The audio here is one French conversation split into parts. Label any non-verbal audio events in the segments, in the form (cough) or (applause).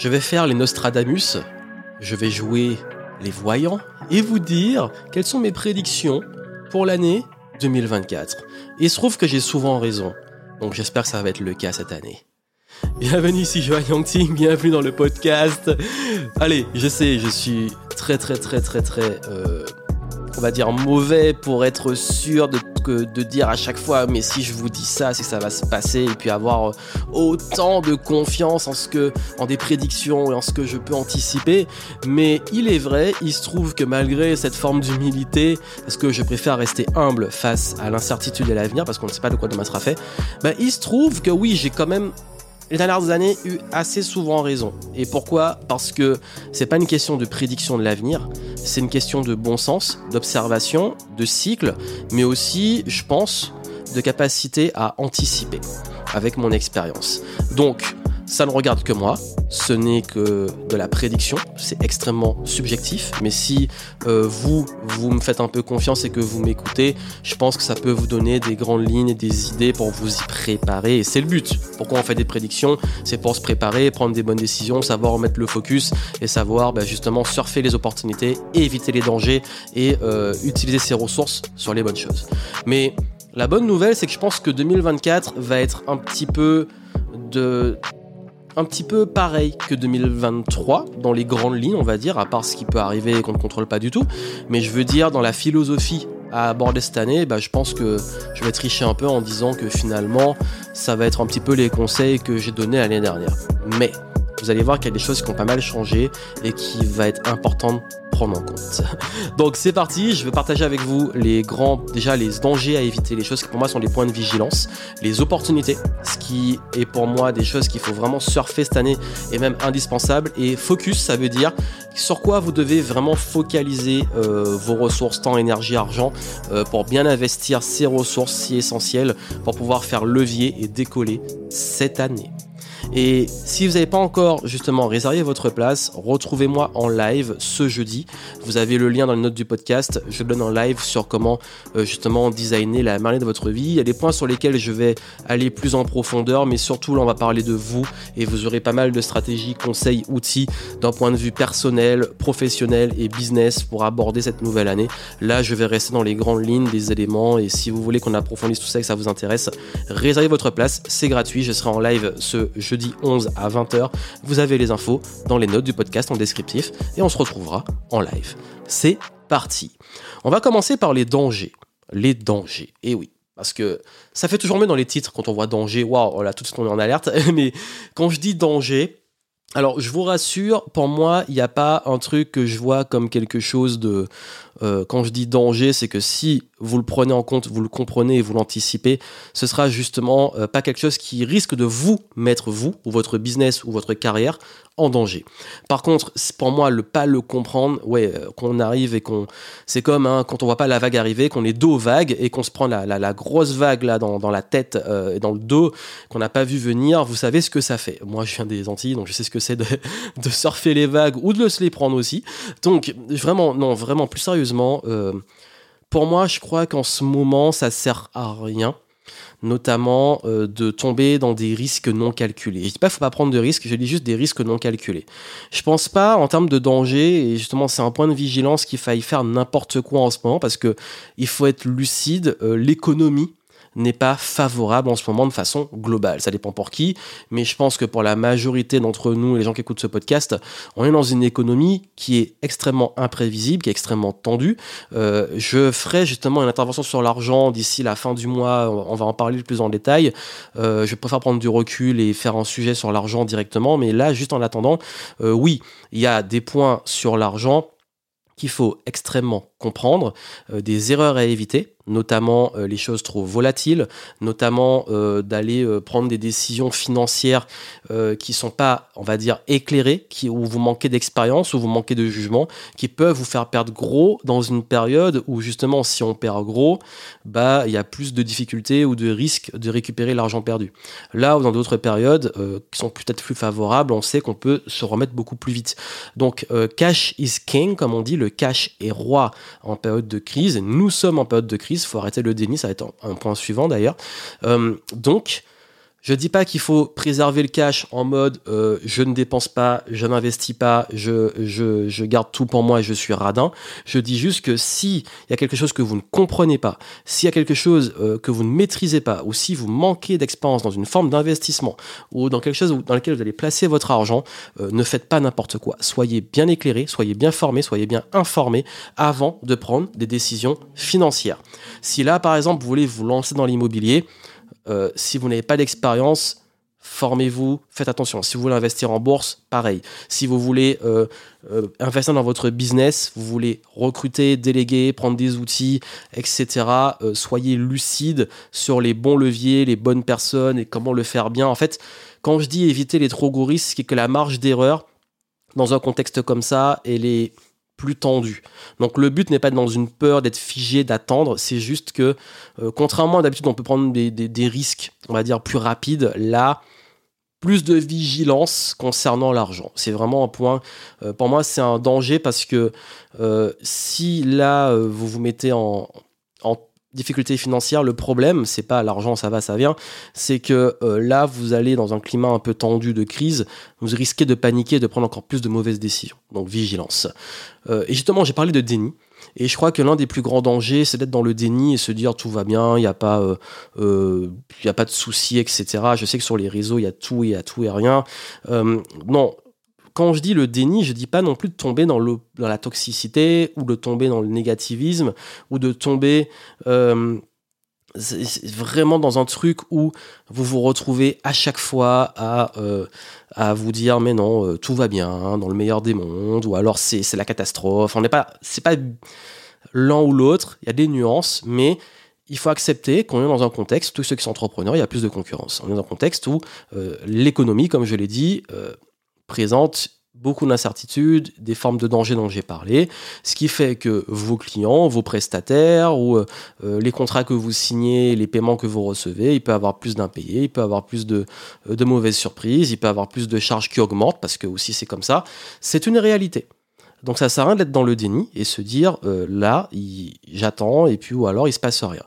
Je vais faire les Nostradamus, je vais jouer les voyants et vous dire quelles sont mes prédictions pour l'année 2024. Et il se trouve que j'ai souvent raison, donc j'espère que ça va être le cas cette année. Bienvenue ici Johan Yangting, bienvenue dans le podcast. Allez, je sais, je suis très très très très très euh, on va dire mauvais pour être sûr de, de dire à chaque fois mais si je vous dis ça c'est que ça va se passer et puis avoir euh, autant de confiance en ce que en des prédictions et en ce que je peux anticiper. Mais il est vrai il se trouve que malgré cette forme d'humilité parce que je préfère rester humble face à l'incertitude et l'avenir parce qu'on ne sait pas de quoi demain sera fait bah, il se trouve que oui j'ai quand même les dernières années eu assez souvent raison. Et pourquoi? Parce que c'est pas une question de prédiction de l'avenir, c'est une question de bon sens, d'observation, de cycle, mais aussi, je pense, de capacité à anticiper avec mon expérience. Donc, ça ne regarde que moi, ce n'est que de la prédiction, c'est extrêmement subjectif, mais si euh, vous, vous me faites un peu confiance et que vous m'écoutez, je pense que ça peut vous donner des grandes lignes et des idées pour vous y préparer, et c'est le but. Pourquoi on fait des prédictions? C'est pour se préparer, prendre des bonnes décisions, savoir mettre le focus et savoir bah, justement surfer les opportunités, éviter les dangers et euh, utiliser ses ressources sur les bonnes choses. Mais la bonne nouvelle, c'est que je pense que 2024 va être un petit peu de un petit peu pareil que 2023 dans les grandes lignes, on va dire, à part ce qui peut arriver et qu'on ne contrôle pas du tout. Mais je veux dire, dans la philosophie à aborder cette année, bah, je pense que je vais tricher un peu en disant que finalement, ça va être un petit peu les conseils que j'ai donnés l'année dernière. Mais vous allez voir qu'il y a des choses qui ont pas mal changé et qui va être importante prendre en compte. (laughs) Donc c'est parti, je vais partager avec vous les grands, déjà les dangers à éviter, les choses qui pour moi sont les points de vigilance, les opportunités, ce qui est pour moi des choses qu'il faut vraiment surfer cette année et même indispensable. Et focus, ça veut dire sur quoi vous devez vraiment focaliser euh, vos ressources, temps, énergie, argent, euh, pour bien investir ces ressources si essentielles pour pouvoir faire levier et décoller cette année. Et si vous n'avez pas encore justement réservé votre place, retrouvez-moi en live ce jeudi. Vous avez le lien dans les notes du podcast. Je donne en live sur comment euh, justement designer la marée de votre vie. Il y a des points sur lesquels je vais aller plus en profondeur, mais surtout là on va parler de vous et vous aurez pas mal de stratégies, conseils, outils d'un point de vue personnel, professionnel et business pour aborder cette nouvelle année. Là je vais rester dans les grandes lignes des éléments et si vous voulez qu'on approfondisse tout ça et que ça vous intéresse, réservez votre place, c'est gratuit. Je serai en live ce jeudi 11 à 20h. Vous avez les infos dans les notes du podcast en descriptif et on se retrouvera en live. C'est parti. On va commencer par les dangers. Les dangers. Et oui. Parce que ça fait toujours mieux dans les titres quand on voit danger. Waouh, là tout de suite on est en alerte. (laughs) Mais quand je dis danger, alors, je vous rassure, pour moi, il n'y a pas un truc que je vois comme quelque chose de. Euh, quand je dis danger, c'est que si vous le prenez en compte, vous le comprenez et vous l'anticipez, ce sera justement euh, pas quelque chose qui risque de vous mettre, vous, ou votre business, ou votre carrière, en danger. Par contre, pour moi, le pas le comprendre, ouais, euh, qu'on arrive et qu'on. C'est comme hein, quand on voit pas la vague arriver, qu'on est dos vague et qu'on se prend la, la, grosse vague là dans, dans la tête et dans le dos, qu'on n'a pas vu venir, vous savez ce que ça fait. Moi, je viens des Antilles, donc je sais ce que c'est de, (laughs) de, surfer les vagues ou de se les prendre aussi. Donc, vraiment, non, vraiment, plus sérieusement, euh, pour moi, je crois qu'en ce moment, ça sert à rien notamment euh, de tomber dans des risques non calculés. Je dis pas faut pas prendre de risques, je dis juste des risques non calculés. Je pense pas en termes de danger, et justement c'est un point de vigilance qu'il faille faire n'importe quoi en ce moment parce que il faut être lucide, euh, l'économie n'est pas favorable en ce moment de façon globale. Ça dépend pour qui, mais je pense que pour la majorité d'entre nous, les gens qui écoutent ce podcast, on est dans une économie qui est extrêmement imprévisible, qui est extrêmement tendue. Euh, je ferai justement une intervention sur l'argent d'ici la fin du mois, on va en parler plus en détail. Euh, je préfère prendre du recul et faire un sujet sur l'argent directement, mais là, juste en attendant, euh, oui, il y a des points sur l'argent qu'il faut extrêmement comprendre, des erreurs à éviter, notamment euh, les choses trop volatiles, notamment euh, d'aller euh, prendre des décisions financières qui sont pas, on va dire, éclairées, où vous manquez d'expérience, où vous manquez de jugement, qui peuvent vous faire perdre gros dans une période où justement, si on perd gros, bah il y a plus de difficultés ou de risques de récupérer l'argent perdu. Là ou dans d'autres périodes qui sont peut-être plus favorables, on sait qu'on peut se remettre beaucoup plus vite. Donc cash is king, comme on dit, le cash est roi en période de crise. Nous sommes en période de crise il faut arrêter le déni, ça va être un, point suivant d'ailleurs. Euh, donc, Je dis pas qu'il faut préserver le cash en mode euh, je ne dépense pas, je n'investis pas, je, je, je, garde tout pour moi et je suis radin. Je dis juste que si il y a quelque chose que vous ne comprenez pas, s'il y a quelque chose euh, que vous ne maîtrisez pas, ou si vous manquez d'expérience dans une forme d'investissement ou dans quelque chose dans lequel vous allez placer votre argent, euh, ne faites pas n'importe quoi. Soyez bien éclairé, soyez bien formé, soyez bien informé avant de prendre des décisions financières. Si là, par exemple, vous voulez vous lancer dans l'immobilier, euh, si vous n'avez pas d'expérience, formez-vous, faites attention. Si vous voulez investir en bourse, pareil. Si vous voulez euh, euh, investir dans votre business, vous voulez recruter, déléguer, prendre des outils, etc., soyez lucide sur les bons leviers, les bonnes personnes et comment le faire bien. En fait, quand je dis éviter les trop gros risques, c'est que la marge d'erreur dans un contexte comme ça, elle est plus tendu. Donc le but n'est pas dans une peur d'être figé, d'attendre, c'est juste que, euh, contrairement à d'habitude, on peut prendre des, risques, on va dire, plus rapides, là, plus de vigilance concernant l'argent. C'est vraiment un point, euh, pour moi, c'est un danger parce que euh, si là, vous vous mettez en, en difficulté financière, le problème, c'est pas l'argent, ça va, ça vient, c'est que euh, là, vous allez dans un climat un peu tendu de crise, vous risquez de paniquer, de prendre encore plus de mauvaises décisions. Donc vigilance. Euh, et justement, j'ai parlé de déni. Et je crois que l'un des plus grands dangers, c'est d'être dans le déni et se dire tout va bien, il n'y a pas, euh, il a pas de soucis, etc. Je sais que sur les réseaux, il y a tout et y a tout et rien. non, quand je dis le déni, je dis pas non plus de tomber dans, la toxicité ou de tomber dans le négativisme ou de tomber euh, vraiment dans un truc où vous vous retrouvez à chaque fois à, euh, vous dire mais non euh, tout va bien dans le meilleur des mondes ou alors c'est la catastrophe. On n'est pas c'est pas l'un ou l'autre. Il y a des nuances, mais il faut accepter qu'on est dans un contexte, tous ceux qui sont entrepreneurs, il y a plus de concurrence. On est dans un contexte où l'économie, comme je l'ai dit, présente beaucoup d'incertitudes, des formes de danger dont j'ai parlé, ce qui fait que vos clients, vos prestataires ou euh, les contrats que vous signez, les paiements que vous recevez, il peut avoir plus d'impayés, il peut avoir plus de, euh, de mauvaises surprises, il peut avoir plus de charges qui augmentent parce que aussi c'est comme ça. C'est une réalité. Donc ça sert à rien d'être dans le déni et se dire euh, là, j'attends et puis ou alors il se passe rien.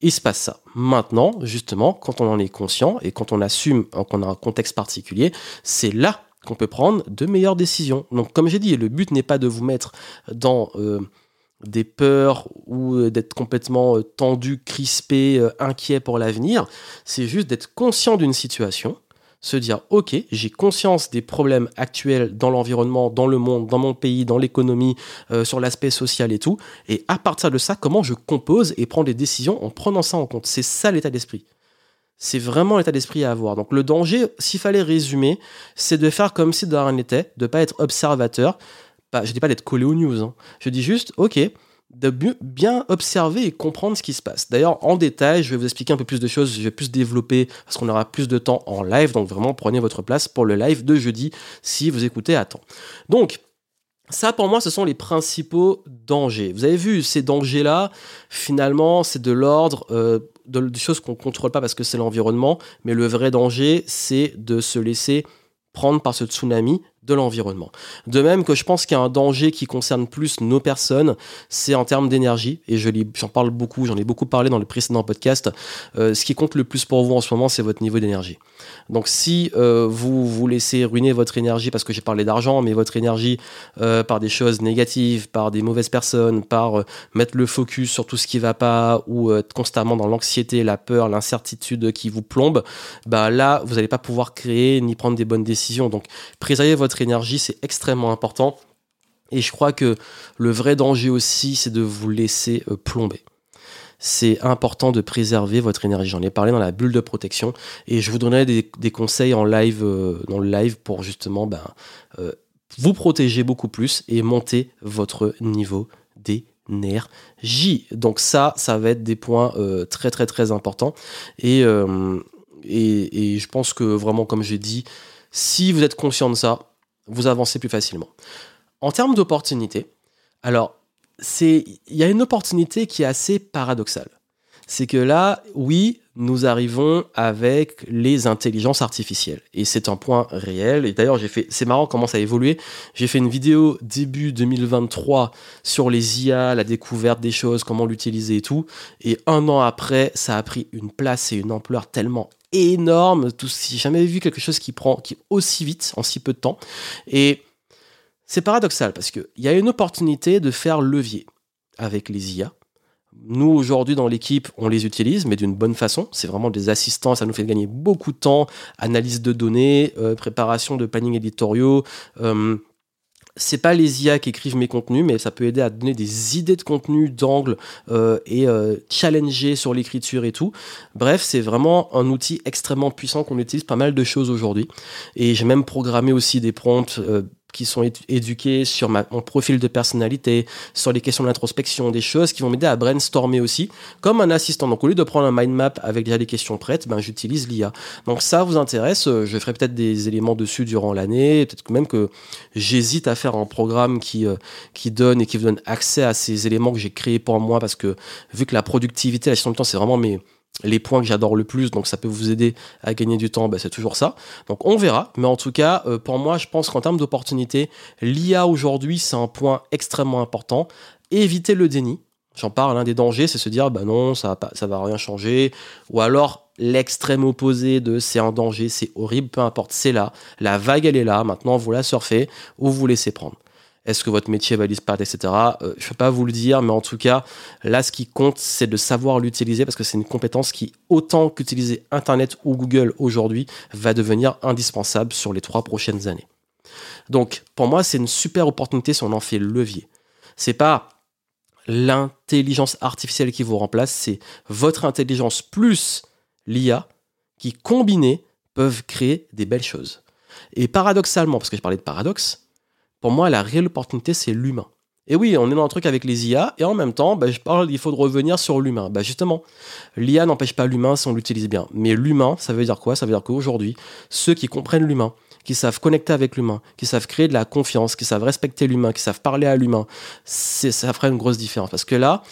Il se passe ça. Maintenant, justement, quand on en est conscient et quand on assume qu'on a un contexte particulier, c'est là qu'on peut prendre de meilleures décisions. Donc, comme j'ai dit, le but n'est pas de vous mettre dans euh, des peurs ou euh, d'être complètement euh, tendu, crispé, inquiet pour l'avenir. C'est juste d'être conscient d'une situation, se dire ok, j'ai conscience des problèmes actuels dans l'environnement, dans le monde, dans mon pays, dans l'économie, sur l'aspect social et tout. Et à partir de ça, comment je compose et prends des décisions en prenant ça en compte. C'est ça l'état d'esprit. C'est vraiment l'état d'esprit à avoir. Donc le danger, s'il fallait résumer, c'est de faire comme si de rien n'était, de pas être observateur. Pas, je dis pas d'être collé aux news. Hein. Je dis juste, ok, de bien observer et comprendre ce qui se passe. D'ailleurs, en détail, je vais vous expliquer un peu plus de choses, je vais plus développer parce qu'on aura plus de temps en live. Donc vraiment, prenez votre place pour le live de jeudi si vous écoutez à temps. Donc, ça, pour moi, ce sont les principaux dangers. Vous avez vu, ces dangers-là, finalement, c'est de l'ordre euh, de, des choses qu'on ne contrôle pas parce que c'est l'environnement, mais le vrai danger, c'est de se laisser prendre par ce tsunami de l'environnement. De même que je pense qu'il y a un danger qui concerne plus nos personnes, c'est en termes d'énergie, et je j'en parle beaucoup, j'en ai beaucoup parlé dans le précédent podcast. Euh, ce qui compte le plus pour vous en ce moment, c'est votre niveau d'énergie. Donc si euh, vous vous laissez ruiner votre énergie, parce que j'ai parlé d'argent, mais votre énergie euh, par des choses négatives, par des mauvaises personnes, par mettre le focus sur tout ce qui va pas, ou être constamment dans l'anxiété, la peur, l'incertitude qui vous plombe, bah là, vous n'allez pas pouvoir créer ni prendre des bonnes décisions. Donc préservez votre énergie, c'est extrêmement important. Et je crois que le vrai danger aussi, c'est de vous laisser euh, plomber. C'est important de préserver votre énergie. J'en ai parlé dans la bulle de protection et je vous donnerai des, conseils en live, euh, dans le live pour justement ben, euh, vous protéger beaucoup plus et monter votre niveau d'énergie. Donc ça, ça va être des points très très très importants. Et, et je pense que vraiment, comme j'ai dit, si vous êtes conscient de ça, vous avancez plus facilement. En termes d'opportunités, alors, il y a une opportunité qui est assez paradoxale. C'est que là, oui, nous arrivons avec les intelligences artificielles. Et c'est un point réel. Et d'ailleurs, j'ai fait, c'est marrant comment ça a évolué. J'ai fait une vidéo début 2023 sur les IA, la découverte des choses, comment l'utiliser et tout. Et un an après, ça a pris une place et une ampleur tellement énorme. Tout, j'ai jamais vu quelque chose qui prend aussi vite en si peu de temps. Et c'est paradoxal parce qu'il y a une opportunité de faire levier avec les IA. Nous, aujourd'hui, dans l'équipe, on les utilise, mais d'une bonne façon. C'est vraiment des assistants, ça nous fait gagner beaucoup de temps. Analyse de données, euh, préparation de planning éditoriaux. Euh, c'est pas les IA qui écrivent mes contenus, mais ça peut aider à donner des idées de contenu, d'angle euh, et euh, challenger sur l'écriture et tout. Bref, c'est vraiment un outil extrêmement puissant qu'on utilise pas mal de choses aujourd'hui. Et j'ai même programmé aussi des prompts euh, qui sont éduqués sur mon profil de personnalité, sur les questions d'introspection, des choses qui vont m'aider à brainstormer aussi, comme un assistant. Donc au lieu de prendre un mind map avec déjà des questions prêtes, ben, j'utilise l'IA. Donc ça vous intéresse, euh, je ferai peut-être des éléments dessus durant l'année, peut-être même que j'hésite à faire un programme qui, euh, qui donne et qui vous donne accès à ces éléments que j'ai créés pour moi, parce que vu que la productivité, la gestion du temps, c'est vraiment mes les points que j'adore le plus, donc ça peut vous aider à gagner du temps, ben c'est toujours ça. Donc on verra, mais en tout cas, euh, pour moi, je pense qu'en termes d'opportunités, l'IA aujourd'hui, c'est un point extrêmement important. Éviter le déni. J'en parle, l'un des dangers, c'est se dire, bah non, ça va, ça va rien changer. Ou alors, l'extrême opposé de c'est un danger, c'est horrible, peu importe, c'est là. La vague, elle est là. Maintenant, vous la surfez ou vous laissez prendre. Est-ce que votre métier va disparaître, etc. Euh, je ne peux pas vous le dire, mais en tout cas, là, ce qui compte, c'est de savoir l'utiliser parce que c'est une compétence qui, autant qu'utiliser Internet ou Google aujourd'hui, va devenir indispensable sur les trois prochaines années. Donc, pour moi, c'est une super opportunité si on en fait levier. C'est pas l'intelligence artificielle qui vous remplace, c'est votre intelligence plus l'IA qui, combinés, peuvent créer des belles choses. Et paradoxalement, parce que je parlais de paradoxe, pour moi, la réelle opportunité, c'est l'humain. Et oui, on est dans un truc avec les IA, et en même temps, bah, je parle, il faut revenir sur l'humain. Bah, justement, l'IA n'empêche pas l'humain si on l'utilise bien. Mais l'humain, ça veut dire quoi? Ça veut dire qu'aujourd'hui, ceux qui comprennent l'humain, qui savent connecter avec l'humain, qui savent créer de la confiance, qui savent respecter l'humain, qui savent parler à l'humain, ça ferait une grosse différence. Parce que là,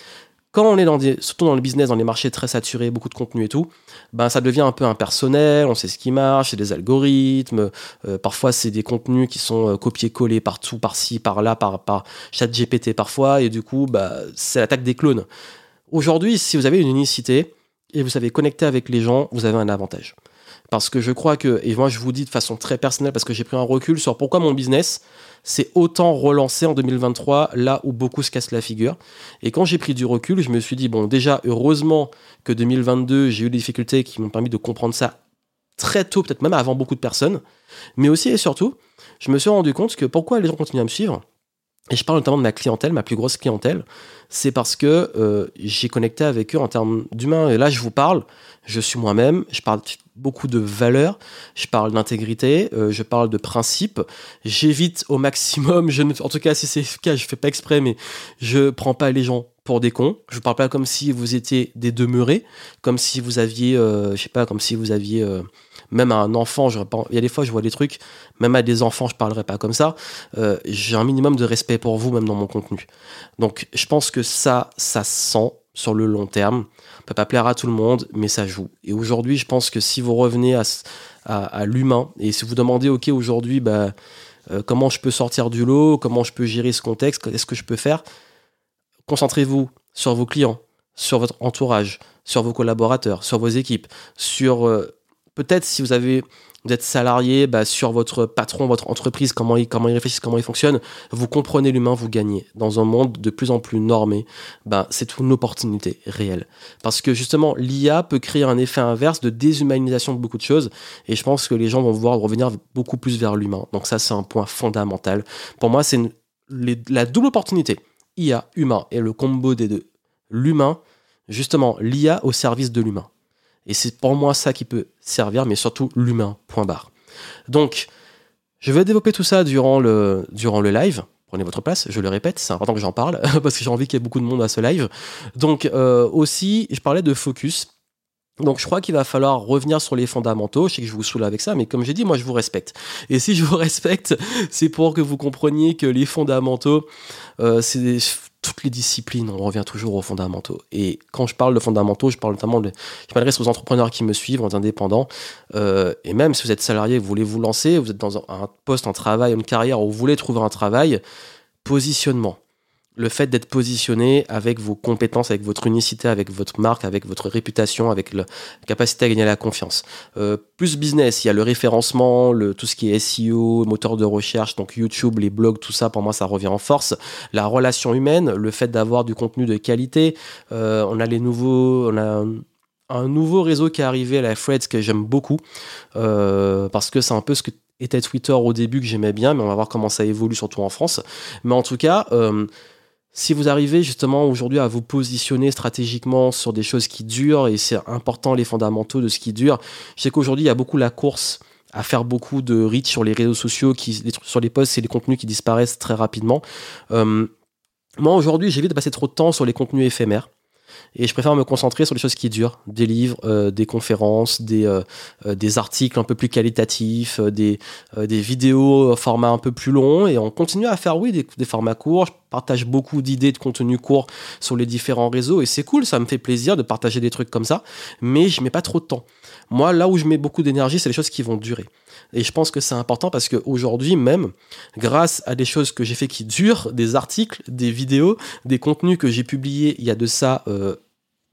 quand on est surtout dans le business, dans les marchés très saturés, beaucoup de contenu et tout, ben ça devient un peu impersonnel, on sait ce qui marche, c'est des algorithmes, euh, parfois c'est des contenus qui sont euh, copiés-collés partout, par-ci, par-là, par, par chat GPT parfois, et du coup, bah, c'est l'attaque des clones. Aujourd'hui, si vous avez une unicité et vous savez connecter avec les gens, vous avez un avantage. Parce que je crois que, et moi je vous dis de façon très personnelle, parce que j'ai pris un recul sur pourquoi mon business s'est autant relancé en 2023, là où beaucoup se cassent la figure. Et quand j'ai pris du recul, je me suis dit, bon, déjà, heureusement que 2022, j'ai eu des difficultés qui m'ont permis de comprendre ça très tôt, peut-être même avant beaucoup de personnes. Mais aussi et surtout, je me suis rendu compte que pourquoi les gens continuent à me suivre, et je parle notamment de ma clientèle, ma plus grosse clientèle, c'est parce que euh, j'ai connecté avec eux en termes d'humain. Et là, je vous parle, je suis moi-même, je parle beaucoup de valeurs, je parle d'intégrité, euh, je parle de principes. J'évite au maximum, ne, en tout cas, si c'est le cas, je fais pas exprès, mais je prends pas les gens pour des cons. Je parle pas comme si vous étiez des demeurés, comme si vous aviez, euh, je sais pas, comme si vous aviez même à un enfant, il y a des fois je vois des trucs, même à des enfants je parlerai pas comme ça. Euh, j'ai un minimum de respect pour vous même dans mon contenu. Donc je pense que ça, ça sent sur le long terme. On peut pas plaire à tout le monde, mais ça joue. Et aujourd'hui, je pense que si vous revenez à, à, l'humain et si vous demandez, ok, aujourd'hui, bah, euh, comment je peux sortir du lot, comment je peux gérer ce contexte, qu'est-ce que je peux faire, concentrez-vous sur vos clients, sur votre entourage, sur vos collaborateurs, sur vos équipes, sur euh, peut-être si vous avez êtes salarié bah, sur votre patron, votre entreprise, comment il, comment réfléchit, comment il fonctionne, vous comprenez l'humain, vous gagnez. Dans un monde de plus en plus normé, bah, c'est une opportunité réelle. Parce que justement, l'IA peut créer un effet inverse de déshumanisation de beaucoup de choses, et je pense que les gens vont vouloir revenir beaucoup plus vers l'humain. Donc ça, c'est un point fondamental. Pour moi, c'est la double opportunité. IA, humain, et le combo des deux. L'humain, justement, l'IA au service de l'humain. Et c'est pour moi ça qui peut servir, mais surtout l'humain, point barre. Donc, je vais développer tout ça durant le, durant le live. Prenez votre place, je le répète, c'est important que j'en parle, (laughs) parce que j'ai envie qu'il y ait beaucoup de monde à ce live. Donc, euh, aussi, je parlais de focus. Donc je crois qu'il va falloir revenir sur les fondamentaux. Je sais que je vous saoule avec ça, mais comme j'ai dit, moi je vous respecte. Et si je vous (laughs) respecte, c'est pour que vous compreniez que les fondamentaux, euh, c'est toutes les disciplines, on revient toujours aux fondamentaux. Et quand je parle de fondamentaux, je parle notamment de, je m'adresse aux entrepreneurs qui me suivent, aux indépendants, euh, et même si vous êtes salarié, vous voulez vous lancer, vous êtes dans un poste, un travail, une carrière, ou vous voulez trouver un travail, positionnement. Le fait d'être positionné avec vos compétences, avec votre unicité, avec votre marque, avec votre réputation, avec la capacité à gagner la confiance. Euh, plus business, il y a le référencement, tout ce qui est SEO, moteur de recherche, donc YouTube, les blogs, tout ça, pour moi, ça revient en force. La relation humaine, le fait d'avoir du contenu de qualité. Euh, on a les nouveaux, on a un nouveau réseau qui est arrivé, la Threads, que j'aime beaucoup, euh, parce que c'est un peu ce que était Twitter au début que j'aimais bien, mais on va voir comment ça évolue, surtout en France. Mais en tout cas, si vous arrivez justement aujourd'hui à vous positionner stratégiquement sur des choses qui durent, et c'est important les fondamentaux de ce qui dure, je sais qu'aujourd'hui il y a beaucoup la course à faire beaucoup de reach sur les réseaux sociaux, qui, sur les posts, c'est les contenus qui disparaissent très rapidement. Euh, moi aujourd'hui j'évite de passer trop de temps sur les contenus éphémères. Et je préfère me concentrer sur les choses qui durent, des livres, euh, des conférences, des, euh, euh, des articles un peu plus qualitatifs, des, des vidéos format un peu plus long. Et on continue à faire, oui, des, des formats courts. Partage beaucoup d'idées de contenu court sur les différents réseaux. Et c'est cool, ça me fait plaisir de partager des trucs comme ça. Mais je mets pas trop de temps. Moi, là où je mets beaucoup d'énergie, c'est les choses qui vont durer. Et je pense que c'est important parce qu'aujourd'hui même, grâce à des choses que j'ai fait qui durent, des articles, des vidéos, des contenus que j'ai publiés il y a de ça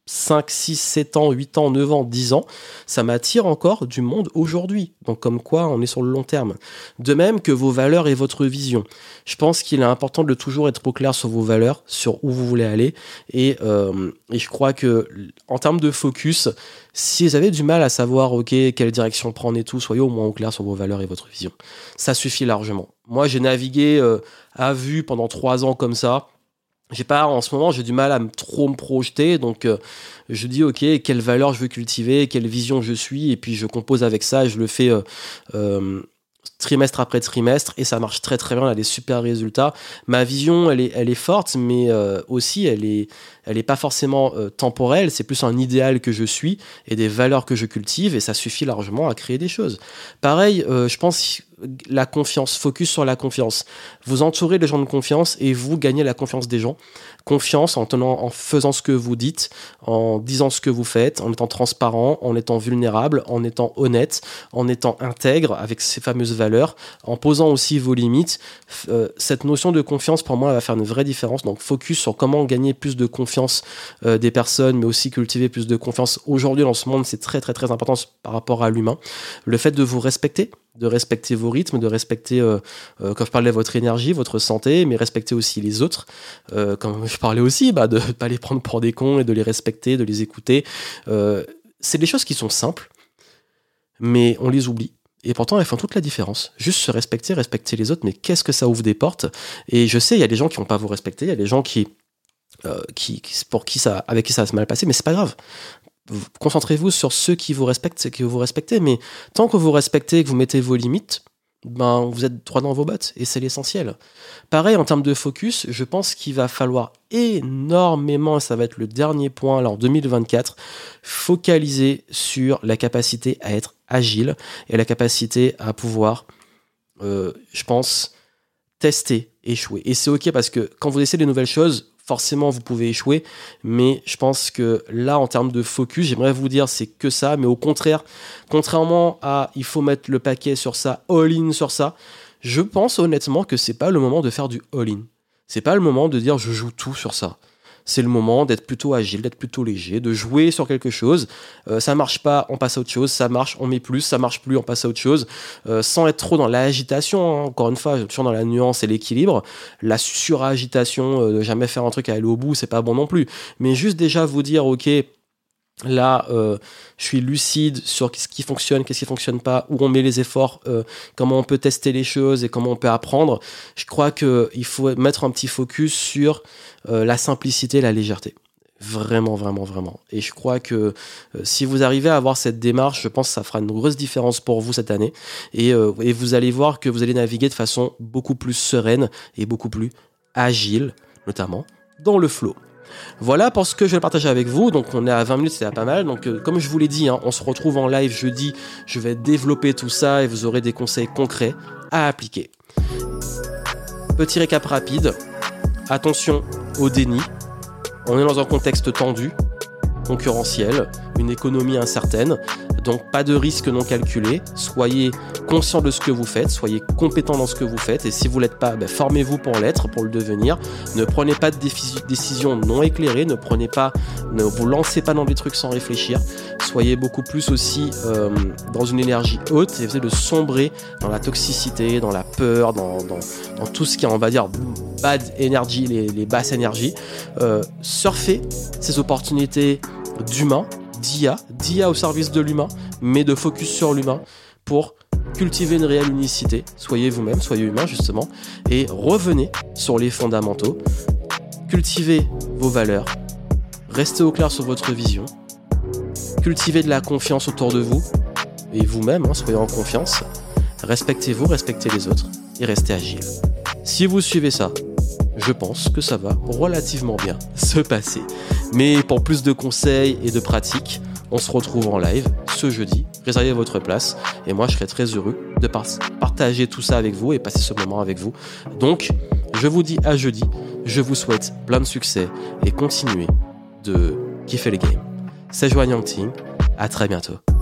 5, 6, 7 ans, 8 ans, 9 ans, 10 ans, ça m'attire encore du monde aujourd'hui. Donc comme quoi on est sur le long terme. De même que vos valeurs et votre vision. Je pense qu'il est important de toujours être au clair sur vos valeurs, sur où vous voulez aller. Et, euh, je crois que en termes de focus, si vous avez du mal à savoir ok quelle direction prendre et tout, soyez au moins au clair sur vos valeurs et votre vision. Ça suffit largement. Moi j'ai navigué euh, à vue pendant 3 ans comme ça j'ai pas en ce moment j'ai du mal à me trop me projeter donc euh, je dis ok quelle valeur je veux cultiver quelle vision je suis et puis je compose avec ça je le fais euh, euh, trimestre après trimestre et ça marche très très bien, on a des super résultats. Ma vision, elle est, elle est forte, mais aussi elle est, elle est pas forcément temporelle, c'est plus un idéal que je suis et des valeurs que je cultive et ça suffit largement à créer des choses. Pareil, je pense la confiance, focus sur la confiance. Vous entourez les gens de confiance et vous gagnez la confiance des gens. Confiance en tenant, en faisant ce que vous dites, en disant ce que vous faites, en étant transparent, en étant vulnérable, en étant honnête, en étant intègre avec ces fameuses valeurs, en posant aussi vos limites. Euh, cette notion de confiance, pour moi, elle va faire une vraie différence. Donc, focus sur comment gagner plus de confiance euh, des personnes, mais aussi cultiver plus de confiance. Aujourd'hui, dans ce monde, c'est très, très, très important par rapport à l'humain. Le fait de vous respecter, de respecter vos rythmes, de respecter, euh, euh, quand je parlais, votre énergie, votre santé, mais respecter aussi les autres. Euh, comme je parlais aussi, bah, de ne pas les prendre pour des cons et de les respecter, de les écouter. c'est des choses qui sont simples, mais on les oublie. Et pourtant, elles font toute la différence. Juste se respecter, respecter les autres, mais qu'est-ce que ça ouvre des portes? Et je sais, il y a des gens qui vont pas vous respecter, il y a des gens qui, qui, pour qui ça, avec qui ça va se mal passer, mais c'est pas grave concentrez-vous sur ceux qui vous respectent, ceux qui vous respectez. Mais tant que vous respectez et que vous mettez vos limites, ben, vous êtes droit dans vos bottes et c'est l'essentiel. Pareil, en termes de focus, je pense qu'il va falloir énormément, et ça va être le dernier point en 2024, focaliser sur la capacité à être agile et la capacité à pouvoir, euh, je pense, tester, échouer. Et c'est ok parce que quand vous essayez des nouvelles choses, forcément vous pouvez échouer, mais je pense que là en termes de focus, j'aimerais vous dire c'est que ça, mais au contraire, contrairement à il faut mettre le paquet sur ça, all-in sur ça, je pense honnêtement que c'est pas le moment de faire du all-in. C'est pas le moment de dire je joue tout sur ça c'est le moment d'être plutôt agile, d'être plutôt léger, de jouer sur quelque chose. Euh, ça marche pas, on passe à autre chose. Ça marche, on met plus. Ça marche plus, on passe à autre chose. Euh, sans être trop dans l'agitation. Hein. Encore une fois, toujours dans la nuance et l'équilibre. La suragitation, euh, de jamais faire un truc à aller au bout, c'est pas bon non plus. Mais juste déjà vous dire, ok. Là, euh, je suis lucide sur ce qui fonctionne, qu'est-ce qui fonctionne pas, où on met les efforts, euh, comment on peut tester les choses et comment on peut apprendre. Je crois qu'il faut mettre un petit focus sur euh, la simplicité, la légèreté. Vraiment, vraiment, vraiment. Et je crois que si vous arrivez à avoir cette démarche, je pense que ça fera une grosse différence pour vous cette année. Et, et vous allez voir que vous allez naviguer de façon beaucoup plus sereine et beaucoup plus agile, notamment dans le flow. Voilà pour ce que je vais partager avec vous. Donc on est à 20 minutes, c'est pas mal. Donc euh, comme je vous l'ai dit, hein, on se retrouve en live jeudi. Je vais développer tout ça et vous aurez des conseils concrets à appliquer. Petit récap rapide. Attention au déni. On est dans un contexte tendu, concurrentiel, une économie incertaine. Donc pas de risque non calculé. Soyez conscient de ce que vous faites, soyez compétent dans ce que vous faites. Et si vous l'êtes pas, ben, formez-vous pour l'être, pour le devenir. Ne prenez pas de décisions non éclairées. Ne prenez pas, ne vous lancez pas dans des trucs sans réfléchir. Soyez beaucoup plus aussi euh, dans une énergie haute et essayez de sombrer dans la toxicité, dans la peur, dans, tout ce qui est, on va dire, bad energy, les, basses énergies. Euh, surfez ces opportunités d'humain d'IA, d'IA au service de l'humain, mais de focus sur l'humain pour cultiver une réelle unicité. Soyez vous-même, soyez humain justement, et revenez sur les fondamentaux. Cultivez vos valeurs, restez au clair sur votre vision, cultivez de la confiance autour de vous, et vous-même, hein, soyez en confiance. Respectez-vous, respectez les autres, et restez agile. Si vous suivez ça, je pense que ça va relativement bien se passer. Mais pour plus de conseils et de pratiques, on se retrouve en live ce jeudi. Réservez votre place et moi je serai très heureux de partager tout ça avec vous et passer ce moment avec vous. Donc, je vous dis à jeudi. Je vous souhaite plein de succès et continuez de kiffer les games. C'est Joanne Yangting. À très bientôt.